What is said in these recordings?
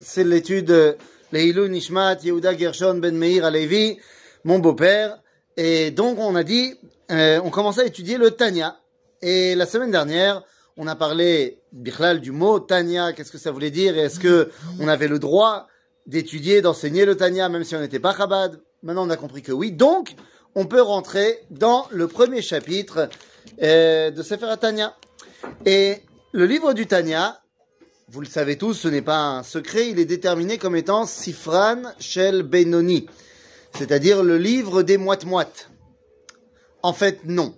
c'est l'étude Leilou Nishmat Yehuda Gershon Ben Meir Alevi, mon beau-père. Et donc on a dit, euh, on commençait à étudier le Tanya. Et la semaine dernière, on a parlé Bichlal du mot Tanya, qu'est-ce que ça voulait dire? Et est-ce que on avait le droit d'étudier, d'enseigner le Tanya même si on n'était pas Chabad? Maintenant on a compris que oui. Donc on peut rentrer dans le premier chapitre euh, de Sefer Tanya. Et le livre du Tanya, vous le savez tous, ce n'est pas un secret, il est déterminé comme étant Sifran Shel Benoni, c'est-à-dire le livre des moites-moites. En fait, non.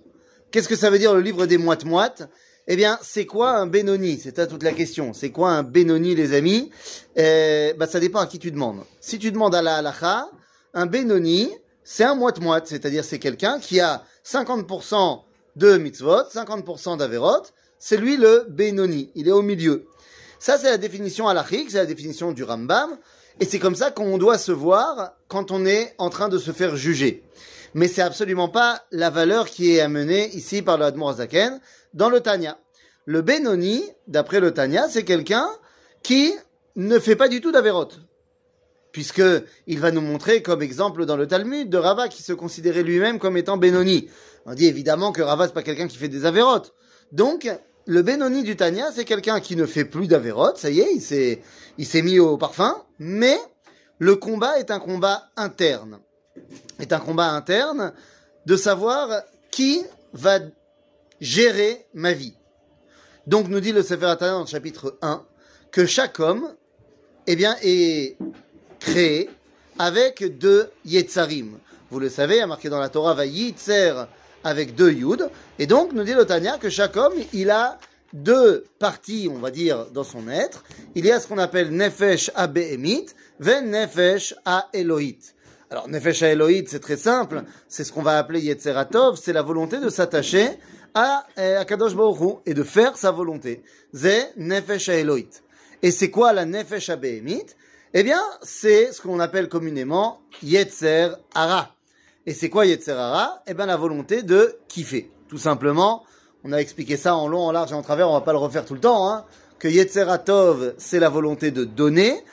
Qu'est-ce que ça veut dire le livre des moites-moites Eh bien, c'est quoi un Benoni? C'est ça toute la question. C'est quoi un Benoni, les amis? Eh, bah, Ça dépend à qui tu demandes. Si tu demandes à la halacha, un Benoni, c'est un moite-moite, c'est-à-dire c'est quelqu'un qui a 50% de mitzvot, 50% d'averot, c'est lui le Benoni, il est au milieu. Ça, c'est la définition halachique, c'est la définition du Rambam, et c'est comme ça qu'on doit se voir quand on est en train de se faire juger. Mais c'est absolument pas la valeur qui est amenée ici par le Admor Zaken dans le Tanya. Le Benoni, d'après le Tanya, c'est quelqu'un qui ne fait pas du tout d'Averot. Puisque il va nous montrer comme exemple dans le Talmud de Rava qui se considérait lui-même comme étant Benoni. On dit évidemment que Rava c'est pas quelqu'un qui fait des Averot. Donc, le Benoni du Tanya, c'est quelqu'un qui ne fait plus d'Averot, ça y est, il s'est, mis au parfum, mais le combat est un combat interne. Est un combat interne de savoir qui va gérer ma vie. Donc nous dit le Sefer Tanya dans le chapitre 1 que chaque homme, eh bien, est créé avec deux Yetzarim. Vous le savez, il y a marqué dans la Torah, va Yitzer avec deux Yud. Et donc, nous dit le Tanya que chaque homme, il a deux parties, on va dire, dans son être. Il y a ce qu'on appelle Nefesh à Behemit, Ve Nefesh à Elohit. Alors, Nefesh à Elohit, c'est très simple. C'est ce qu'on va appeler Yetzeratov. C'est la volonté de s'attacher à Akadosh Baruch et de faire sa volonté. Ze Nefesh à Elohit. Et c'est quoi la Nefesh à Eh bien, c'est ce qu'on appelle communément Yetzer Hara. Et c'est quoi Yetzerara? Eh bien la volonté de kiffer. Tout simplement, on a expliqué ça en long, en large et en travers, on va pas le refaire tout le temps, hein, que Yetzeratov, c'est la volonté de donner,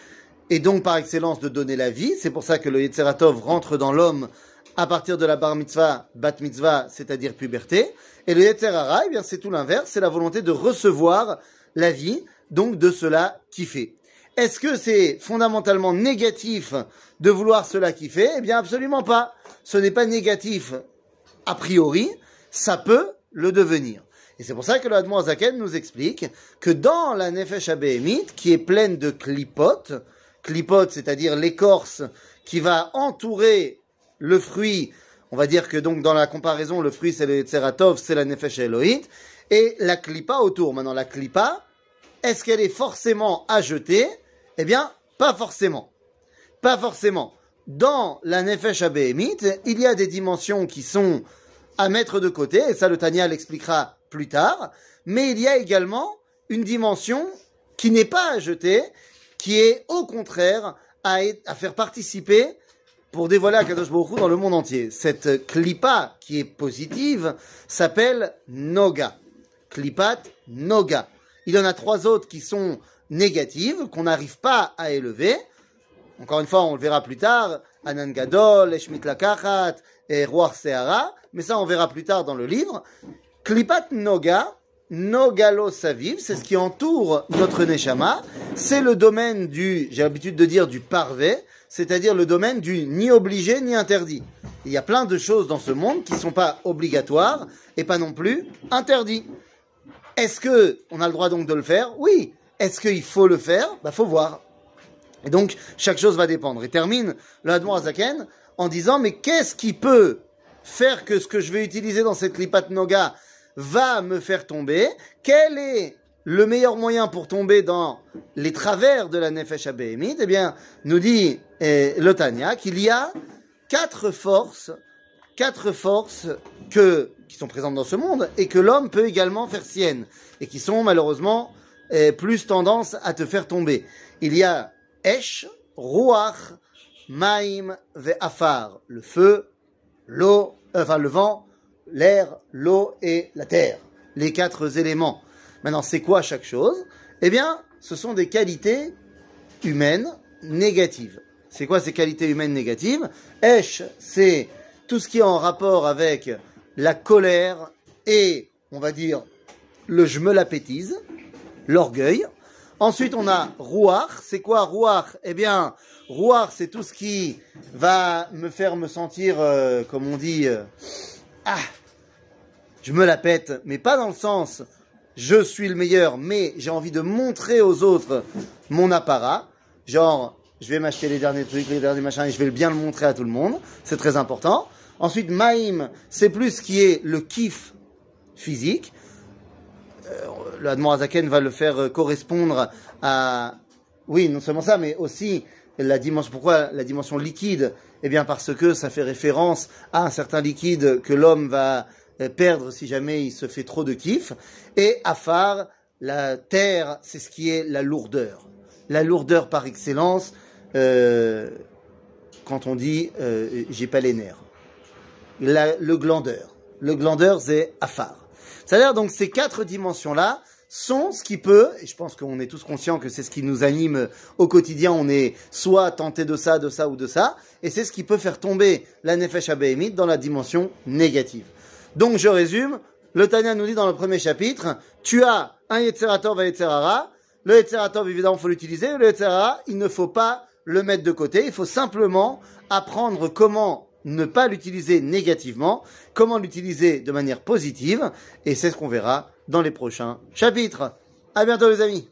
et donc par excellence de donner la vie. C'est pour ça que le Yetzeratov rentre dans l'homme à partir de la bar mitzvah, bat mitzvah, c'est-à-dire puberté. Et le Yetzerara, eh bien c'est tout l'inverse, c'est la volonté de recevoir la vie, donc de cela kiffer. Est-ce que c'est fondamentalement négatif de vouloir cela kiffer? Eh bien absolument pas ce n'est pas négatif a priori, ça peut le devenir. Et c'est pour ça que le Admon Zaken nous explique que dans la Nefesh Abéhémit, qui est pleine de clipotes, clipotes, c'est-à-dire l'écorce qui va entourer le fruit, on va dire que donc dans la comparaison, le fruit c'est le Tseratov, c'est la Nefesh Elohit, et la clipa autour. Maintenant, la clipa, est-ce qu'elle est forcément à jeter? Eh bien, pas forcément. Pas forcément dans la Nefesh Abéhémit, il y a des dimensions qui sont à mettre de côté, et ça le Tanya l'expliquera plus tard, mais il y a également une dimension qui n'est pas à jeter, qui est au contraire à, faire participer pour dévoiler Akadosh Baruch dans le monde entier. Cette klipa qui est positive s'appelle Noga. Klipat Noga. Il y en a trois autres qui sont négatives, qu'on n'arrive pas à élever. Encore une fois, on le verra plus tard, Anan Gadol, Eshmit Lakachat, et Roar Seara, mais ça on verra plus tard dans le livre. Klipat Noga, Nogalo Saviv, c'est ce qui entoure notre Neshama, c'est le domaine du, j'ai l'habitude de dire du parvé, c'est-à-dire le domaine du ni obligé ni interdit. Il y a plein de choses dans ce monde qui ne sont pas obligatoires et pas non plus interdites. Est-ce que on a le droit donc de le faire? Oui. Est-ce qu'il faut le faire Bah faut voir. Et donc, chaque chose va dépendre. Et termine le Hadmor Azaken en disant, mais qu'est-ce qui peut faire que ce que je vais utiliser dans cette Klipat Noga va me faire tomber Quel est le meilleur moyen pour tomber dans les travers de la Nefesh Abéhémite Eh bien, nous dit eh, le Tanya qu'il y a quatre forces, quatre forces qui sont présentes dans ce monde et que l'homme peut également faire sienne et qui sont malheureusement eh, plus tendance à te faire tomber. Il y a Esh, Ruach, Maim, Ve'afar, le feu, l'eau, enfin le vent, l'air, l'eau et la terre. Les quatre éléments. Maintenant, c'est quoi chaque chose? Eh bien, ce sont des qualités humaines négatives. C'est quoi ces qualités humaines négatives? Esh, c'est tout ce qui est en rapport avec la colère et, on va dire, le je me l'appétise, l'orgueil. Ensuite, on a rouar. C'est quoi rouar? Eh bien, rouar, c'est tout ce qui va me faire me sentir, euh, comme on dit, euh, ah, je me la pète, mais pas dans le sens je suis le meilleur, mais j'ai envie de montrer aux autres mon apparat. Genre, je vais m'acheter les derniers trucs, les derniers machins, et je vais bien le montrer à tout le monde. C'est très important. Ensuite, Maïm, c'est plus ce qui est le kiff physique. Le Admor Azaken va le faire euh, correspondre à, oui, non seulement ça, mais aussi la dimension, pourquoi la dimension liquide? Eh bien, parce que ça fait référence à un certain liquide que l'homme va euh, perdre si jamais il se fait trop de kiff. Et Afar, la terre, c'est ce qui est la lourdeur. La lourdeur par excellence, euh, quand on dit euh, j'ai pas les nerfs. le glandeur. Le glandeur, c'est Afar. C'est-à-dire donc ces quatre dimensions-là sont ce qui peut, et je pense qu'on est tous conscients que c'est ce qui nous anime au quotidien, on est soit tenté de ça, de ça ou de ça, et c'est ce qui peut faire tomber la Nefesh Abéhémite dans la dimension négative. Donc je résume, le Tanya nous dit dans le premier chapitre, tu as un Yetzerator et Yetzerara, le Yetzerator évidemment faut l'utiliser, le Yetzerara il ne faut pas le mettre de côté, il faut simplement apprendre comment ne pas l'utiliser négativement, comment l'utiliser de manière positive, et c'est ce qu'on verra dans les prochains chapitres. À bientôt les amis